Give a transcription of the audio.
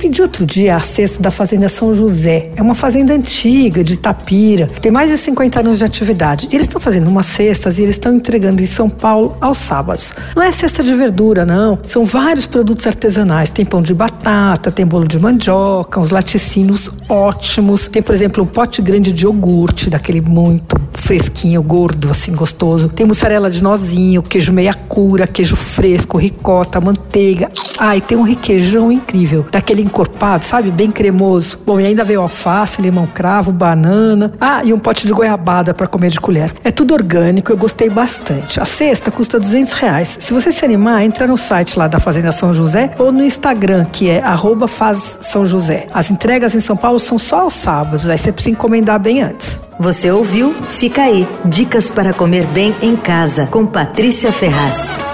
pedi outro dia a cesta da Fazenda São José. É uma fazenda antiga, de Tapira, tem mais de 50 anos de atividade. E eles estão fazendo umas cestas e eles estão entregando em São Paulo aos sábados. Não é cesta de verdura, não. São vários produtos artesanais. Tem pão de batata, tem bolo de mandioca, uns laticínios ótimos. Tem, por exemplo, um pote grande de iogurte, daquele muito fresquinho, gordo, assim, gostoso. Tem mussarela de nozinho, queijo meia cura, queijo fresco, ricota, manteiga. Ah, e tem um requeijão incrível, daquele encorpado, sabe? Bem cremoso. Bom, e ainda veio alface, limão cravo, banana. Ah, e um pote de goiabada para comer de colher. É tudo orgânico, eu gostei bastante. A cesta custa 200 reais. Se você se animar, entra no site lá da Fazenda São José ou no Instagram, que é arroba faz São José. As entregas em São Paulo são só aos sábados, aí você precisa encomendar bem antes. Você ouviu? Fica aí. Dicas para comer bem em casa, com Patrícia Ferraz.